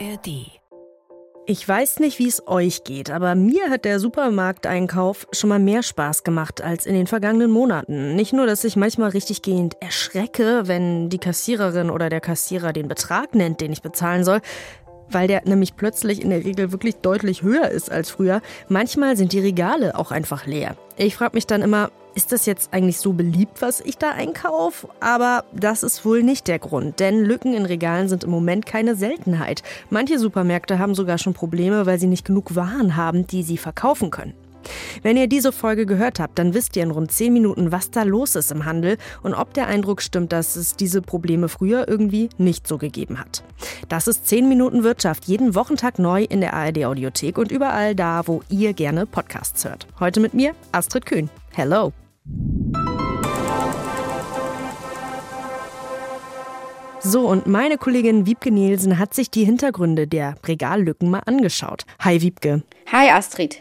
ARD. Ich weiß nicht, wie es euch geht, aber mir hat der Supermarkteinkauf schon mal mehr Spaß gemacht als in den vergangenen Monaten. Nicht nur, dass ich manchmal richtig gehend erschrecke, wenn die Kassiererin oder der Kassierer den Betrag nennt, den ich bezahlen soll, weil der nämlich plötzlich in der Regel wirklich deutlich höher ist als früher. Manchmal sind die Regale auch einfach leer. Ich frage mich dann immer, ist das jetzt eigentlich so beliebt, was ich da einkaufe? Aber das ist wohl nicht der Grund, denn Lücken in Regalen sind im Moment keine Seltenheit. Manche Supermärkte haben sogar schon Probleme, weil sie nicht genug Waren haben, die sie verkaufen können. Wenn ihr diese Folge gehört habt, dann wisst ihr in rund 10 Minuten, was da los ist im Handel und ob der Eindruck stimmt, dass es diese Probleme früher irgendwie nicht so gegeben hat. Das ist 10 Minuten Wirtschaft, jeden Wochentag neu in der ARD Audiothek und überall da, wo ihr gerne Podcasts hört. Heute mit mir, Astrid Kühn. Hello! So, und meine Kollegin Wiebke Nielsen hat sich die Hintergründe der Regallücken mal angeschaut. Hi Wiebke. Hi Astrid.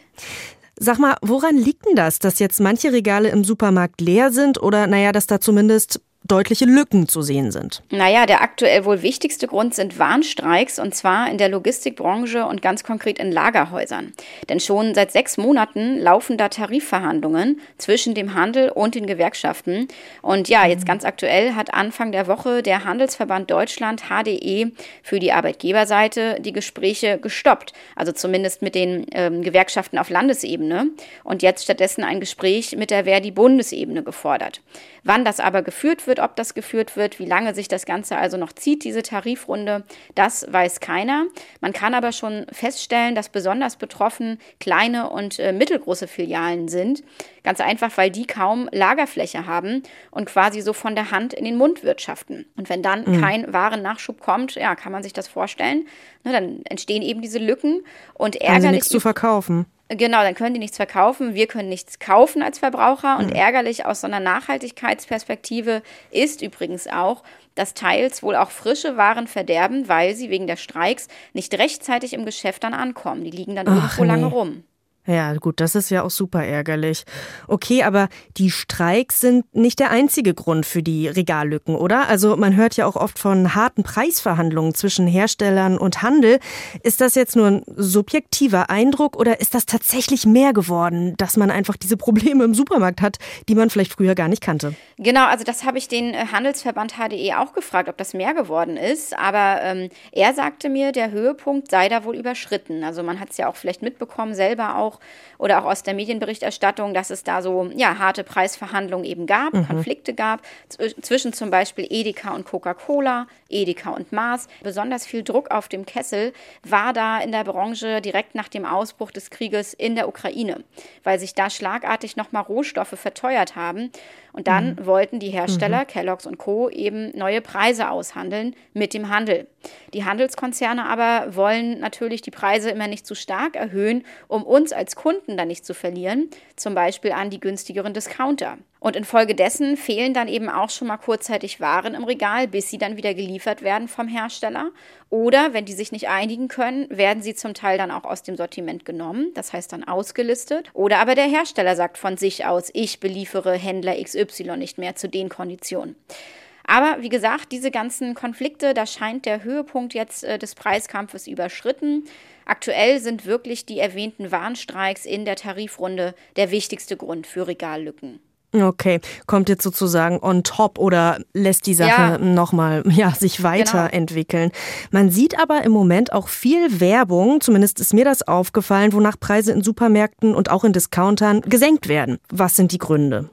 Sag mal, woran liegt denn das, dass jetzt manche Regale im Supermarkt leer sind oder naja, dass da zumindest deutliche Lücken zu sehen sind. Naja, der aktuell wohl wichtigste Grund sind Warnstreiks und zwar in der Logistikbranche und ganz konkret in Lagerhäusern. Denn schon seit sechs Monaten laufen da Tarifverhandlungen zwischen dem Handel und den Gewerkschaften. Und ja, jetzt ganz aktuell hat Anfang der Woche der Handelsverband Deutschland HDE für die Arbeitgeberseite die Gespräche gestoppt. Also zumindest mit den ähm, Gewerkschaften auf Landesebene. Und jetzt stattdessen ein Gespräch mit der Verdi-Bundesebene gefordert. Wann das aber geführt wird, wird, ob das geführt wird, wie lange sich das Ganze also noch zieht, diese Tarifrunde, das weiß keiner. Man kann aber schon feststellen, dass besonders betroffen kleine und äh, mittelgroße Filialen sind. Ganz einfach, weil die kaum Lagerfläche haben und quasi so von der Hand in den Mund wirtschaften. Und wenn dann mhm. kein Warennachschub kommt, ja, kann man sich das vorstellen. Ne, dann entstehen eben diese Lücken und ärgerlich. Also nichts zu verkaufen. Genau, dann können die nichts verkaufen, wir können nichts kaufen als Verbraucher. Und mhm. ärgerlich aus so einer Nachhaltigkeitsperspektive ist übrigens auch, dass teils wohl auch frische Waren verderben, weil sie wegen der Streiks nicht rechtzeitig im Geschäft dann ankommen. Die liegen dann Ach, irgendwo nee. lange rum. Ja, gut, das ist ja auch super ärgerlich. Okay, aber die Streiks sind nicht der einzige Grund für die Regallücken, oder? Also man hört ja auch oft von harten Preisverhandlungen zwischen Herstellern und Handel. Ist das jetzt nur ein subjektiver Eindruck oder ist das tatsächlich mehr geworden, dass man einfach diese Probleme im Supermarkt hat, die man vielleicht früher gar nicht kannte? Genau, also das habe ich den äh, Handelsverband HDE auch gefragt, ob das mehr geworden ist. Aber ähm, er sagte mir, der Höhepunkt sei da wohl überschritten. Also man hat es ja auch vielleicht mitbekommen, selber auch auch oder auch aus der Medienberichterstattung, dass es da so ja, harte Preisverhandlungen eben gab, mhm. Konflikte gab zwischen zum Beispiel Edeka und Coca-Cola, Edeka und Mars. Besonders viel Druck auf dem Kessel war da in der Branche direkt nach dem Ausbruch des Krieges in der Ukraine, weil sich da schlagartig nochmal Rohstoffe verteuert haben. Und dann mhm. wollten die Hersteller, mhm. Kellogg's und Co., eben neue Preise aushandeln mit dem Handel. Die Handelskonzerne aber wollen natürlich die Preise immer nicht zu stark erhöhen, um uns als Kunden dann nicht zu verlieren, zum Beispiel an die günstigeren Discounter. Und infolgedessen fehlen dann eben auch schon mal kurzzeitig Waren im Regal, bis sie dann wieder geliefert werden vom Hersteller. Oder wenn die sich nicht einigen können, werden sie zum Teil dann auch aus dem Sortiment genommen, das heißt dann ausgelistet. Oder aber der Hersteller sagt von sich aus, ich beliefere Händler XY nicht mehr zu den Konditionen. Aber wie gesagt, diese ganzen Konflikte, da scheint der Höhepunkt jetzt äh, des Preiskampfes überschritten. Aktuell sind wirklich die erwähnten Warnstreiks in der Tarifrunde der wichtigste Grund für Regallücken. Okay, kommt jetzt sozusagen on top oder lässt die Sache ja. nochmal ja, sich genau. weiterentwickeln. Genau. Man sieht aber im Moment auch viel Werbung, zumindest ist mir das aufgefallen, wonach Preise in Supermärkten und auch in Discountern gesenkt werden. Was sind die Gründe?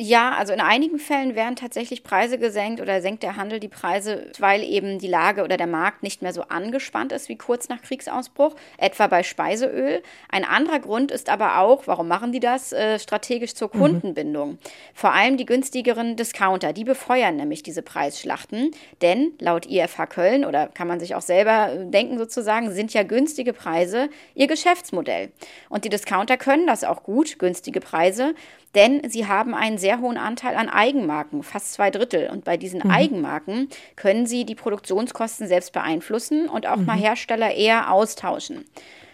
Ja, also in einigen Fällen werden tatsächlich Preise gesenkt oder senkt der Handel die Preise, weil eben die Lage oder der Markt nicht mehr so angespannt ist wie kurz nach Kriegsausbruch, etwa bei Speiseöl. Ein anderer Grund ist aber auch, warum machen die das, äh, strategisch zur mhm. Kundenbindung. Mhm. Vor allem die günstigeren Discounter, die befeuern nämlich diese Preisschlachten, denn laut IFH Köln oder kann man sich auch selber äh, denken sozusagen, sind ja günstige Preise ihr Geschäftsmodell. Und die Discounter können das auch gut, günstige Preise, denn sie haben einen sehr hohen Anteil an Eigenmarken, fast zwei Drittel. Und bei diesen mhm. Eigenmarken können sie die Produktionskosten selbst beeinflussen und auch mhm. mal Hersteller eher austauschen.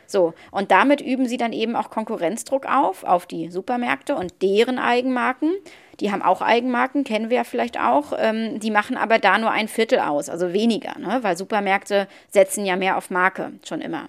So, und damit üben sie dann eben auch Konkurrenzdruck auf, auf die Supermärkte und deren Eigenmarken. die haben auch Eigenmarken, kennen wir ja vielleicht auch. Ähm, die machen aber da nur ein Viertel aus, also weniger, ne? weil Supermärkte setzen ja mehr auf Marke schon immer.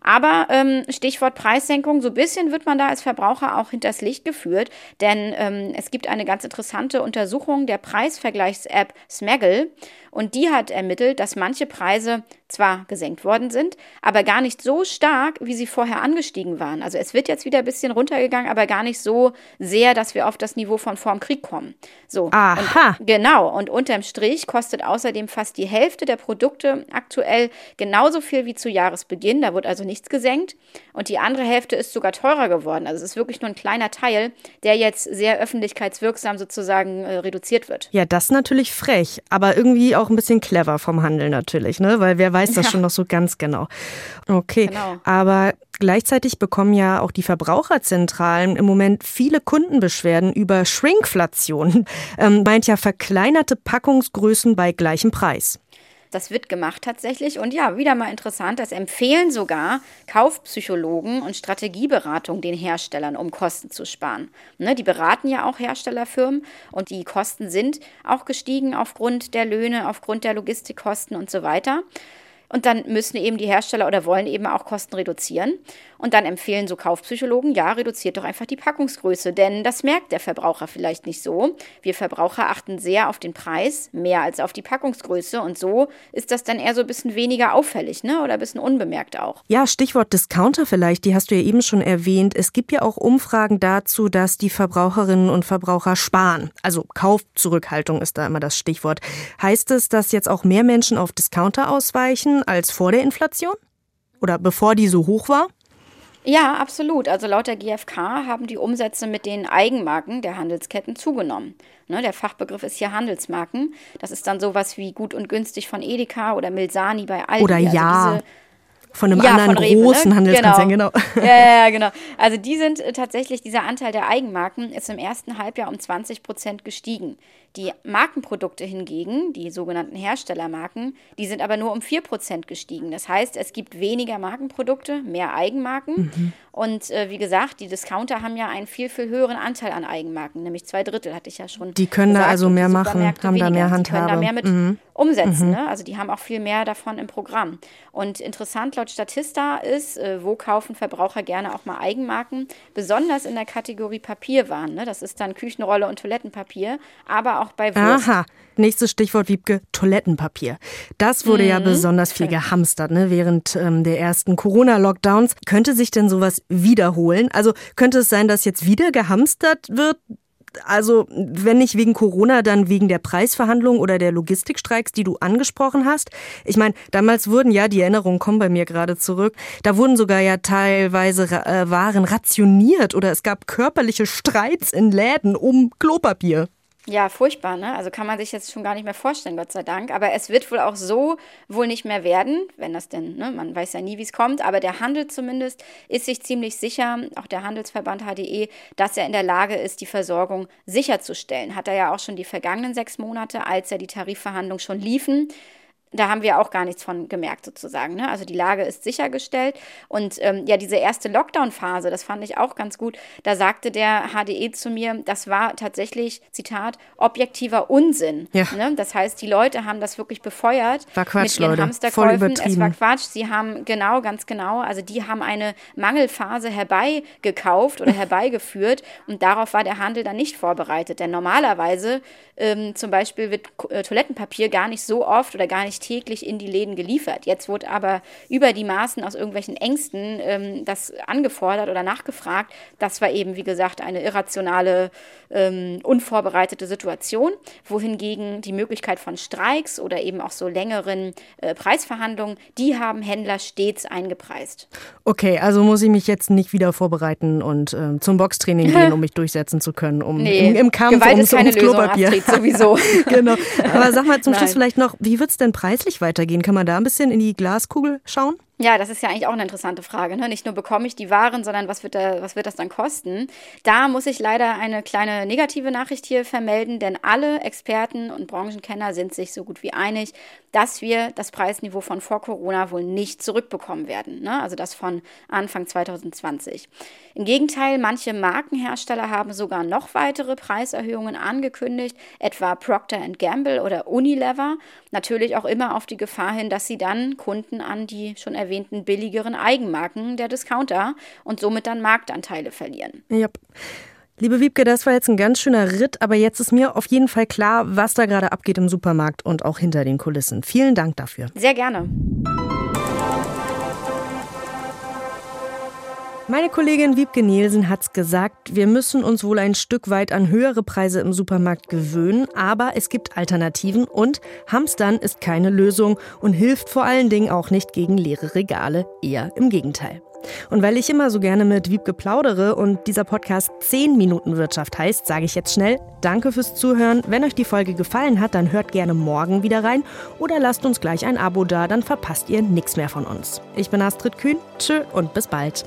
Aber ähm, Stichwort Preissenkung, so ein bisschen wird man da als Verbraucher auch hinters Licht geführt, denn ähm, es gibt eine ganz interessante Untersuchung der Preisvergleichs-App Smaggle und die hat ermittelt, dass manche Preise zwar gesenkt worden sind, aber gar nicht so stark, wie sie vorher angestiegen waren. Also es wird jetzt wieder ein bisschen runtergegangen, aber gar nicht so sehr, dass wir auf das Niveau von vorm Krieg kommen. So. Aha. Und, genau. Und unterm Strich kostet außerdem fast die Hälfte der Produkte aktuell genauso viel wie zu Jahresbeginn. Da wird also nichts gesenkt. Und die andere Hälfte ist sogar teurer geworden. Also es ist wirklich nur ein kleiner Teil, der jetzt sehr öffentlichkeitswirksam sozusagen äh, reduziert wird. Ja, das ist natürlich frech, aber irgendwie auch ein bisschen clever vom Handel natürlich, ne? Weil wer weiß das ja. schon noch so ganz genau. Okay, genau. aber gleichzeitig bekommen ja auch die Verbraucherzentralen im Moment viele Kundenbeschwerden über Shrinkflation. Ähm, meint ja verkleinerte Packungsgrößen bei gleichem Preis. Das wird gemacht tatsächlich. Und ja, wieder mal interessant, das empfehlen sogar Kaufpsychologen und Strategieberatung den Herstellern, um Kosten zu sparen. Ne, die beraten ja auch Herstellerfirmen und die Kosten sind auch gestiegen aufgrund der Löhne, aufgrund der Logistikkosten und so weiter. Und dann müssen eben die Hersteller oder wollen eben auch Kosten reduzieren. Und dann empfehlen so Kaufpsychologen, ja, reduziert doch einfach die Packungsgröße, denn das merkt der Verbraucher vielleicht nicht so. Wir Verbraucher achten sehr auf den Preis, mehr als auf die Packungsgröße. Und so ist das dann eher so ein bisschen weniger auffällig, ne? Oder ein bisschen unbemerkt auch. Ja, Stichwort Discounter vielleicht, die hast du ja eben schon erwähnt. Es gibt ja auch Umfragen dazu, dass die Verbraucherinnen und Verbraucher sparen. Also Kaufzurückhaltung ist da immer das Stichwort. Heißt es, dass jetzt auch mehr Menschen auf Discounter ausweichen? Als vor der Inflation? Oder bevor die so hoch war? Ja, absolut. Also laut der GfK haben die Umsätze mit den Eigenmarken der Handelsketten zugenommen. Ne, der Fachbegriff ist hier Handelsmarken. Das ist dann sowas wie gut und günstig von Edeka oder Milsani bei Aldi. Oder also ja. Diese, von einem ja, anderen von Rewe, großen ne? Handelskonzern, genau. genau. Ja, ja, genau. Also die sind äh, tatsächlich, dieser Anteil der Eigenmarken ist im ersten Halbjahr um 20 Prozent gestiegen. Die Markenprodukte hingegen, die sogenannten Herstellermarken, die sind aber nur um 4 Prozent gestiegen. Das heißt, es gibt weniger Markenprodukte, mehr Eigenmarken. Mhm. Und äh, wie gesagt, die Discounter haben ja einen viel, viel höheren Anteil an Eigenmarken, nämlich zwei Drittel, hatte ich ja schon. Die können gesagt, da also mehr machen, haben weniger. da mehr Handhabe. Die können da mehr mit mhm. umsetzen. Mhm. Ne? Also die haben auch viel mehr davon im Programm. Und interessant laut Statista ist, äh, wo kaufen Verbraucher gerne auch mal Eigenmarken, besonders in der Kategorie Papierwaren. Ne? Das ist dann Küchenrolle und Toilettenpapier, aber auch bei Wurst. Aha. Nächstes Stichwort, Wiebke, Toilettenpapier. Das wurde mhm. ja besonders viel gehamstert ne, während ähm, der ersten Corona-Lockdowns. Könnte sich denn sowas wiederholen? Also könnte es sein, dass jetzt wieder gehamstert wird? Also, wenn nicht wegen Corona, dann wegen der Preisverhandlungen oder der Logistikstreiks, die du angesprochen hast. Ich meine, damals wurden ja, die Erinnerungen kommen bei mir gerade zurück, da wurden sogar ja teilweise äh, Waren rationiert oder es gab körperliche Streits in Läden um Klopapier. Ja, furchtbar, ne? Also kann man sich jetzt schon gar nicht mehr vorstellen, Gott sei Dank. Aber es wird wohl auch so wohl nicht mehr werden, wenn das denn, ne? Man weiß ja nie, wie es kommt. Aber der Handel zumindest ist sich ziemlich sicher, auch der Handelsverband HDE, dass er in der Lage ist, die Versorgung sicherzustellen. Hat er ja auch schon die vergangenen sechs Monate, als ja die Tarifverhandlungen schon liefen, da haben wir auch gar nichts von gemerkt sozusagen. Ne? Also die Lage ist sichergestellt. Und ähm, ja, diese erste Lockdown-Phase, das fand ich auch ganz gut. Da sagte der HDE zu mir, das war tatsächlich, Zitat, objektiver Unsinn. Ja. Ne? Das heißt, die Leute haben das wirklich befeuert war Quatsch, mit ihren Leute. Hamsterkäufen. Es war Quatsch. Sie haben, genau, ganz genau, also die haben eine Mangelphase herbeigekauft oder herbeigeführt und darauf war der Handel dann nicht vorbereitet. Denn normalerweise ähm, zum Beispiel wird äh, Toilettenpapier gar nicht so oft oder gar nicht täglich in die Läden geliefert. Jetzt wurde aber über die Maßen aus irgendwelchen Ängsten ähm, das angefordert oder nachgefragt. Das war eben, wie gesagt, eine irrationale, ähm, unvorbereitete Situation, wohingegen die Möglichkeit von Streiks oder eben auch so längeren äh, Preisverhandlungen, die haben Händler stets eingepreist. Okay, also muss ich mich jetzt nicht wieder vorbereiten und äh, zum Boxtraining gehen, um mich durchsetzen zu können, um nee, im, im Kampf Gewalt ums, ist keine ums Klopapier. Lösung, sowieso. genau. Aber sag mal zum Schluss vielleicht noch, wie wird es denn preislich weitergehen? Kann man da ein bisschen in die Glaskugel schauen? Ja, das ist ja eigentlich auch eine interessante Frage. Ne? Nicht nur bekomme ich die Waren, sondern was wird, da, was wird das dann kosten? Da muss ich leider eine kleine negative Nachricht hier vermelden, denn alle Experten und Branchenkenner sind sich so gut wie einig, dass wir das Preisniveau von vor Corona wohl nicht zurückbekommen werden. Ne? Also das von Anfang 2020. Im Gegenteil, manche Markenhersteller haben sogar noch weitere Preiserhöhungen angekündigt, etwa Procter Gamble oder Unilever. Natürlich auch immer auf die Gefahr hin, dass sie dann Kunden an die schon erwähnten erwähnten billigeren Eigenmarken der Discounter und somit dann Marktanteile verlieren. Ja. Liebe Wiebke, das war jetzt ein ganz schöner Ritt, aber jetzt ist mir auf jeden Fall klar, was da gerade abgeht im Supermarkt und auch hinter den Kulissen. Vielen Dank dafür. Sehr gerne. Meine Kollegin Wiebke Nielsen hat's gesagt, wir müssen uns wohl ein Stück weit an höhere Preise im Supermarkt gewöhnen, aber es gibt Alternativen und Hamstern ist keine Lösung und hilft vor allen Dingen auch nicht gegen leere Regale, eher im Gegenteil. Und weil ich immer so gerne mit Wiebke plaudere und dieser Podcast 10 Minuten Wirtschaft heißt, sage ich jetzt schnell Danke fürs Zuhören. Wenn euch die Folge gefallen hat, dann hört gerne morgen wieder rein oder lasst uns gleich ein Abo da, dann verpasst ihr nichts mehr von uns. Ich bin Astrid Kühn, tschö und bis bald.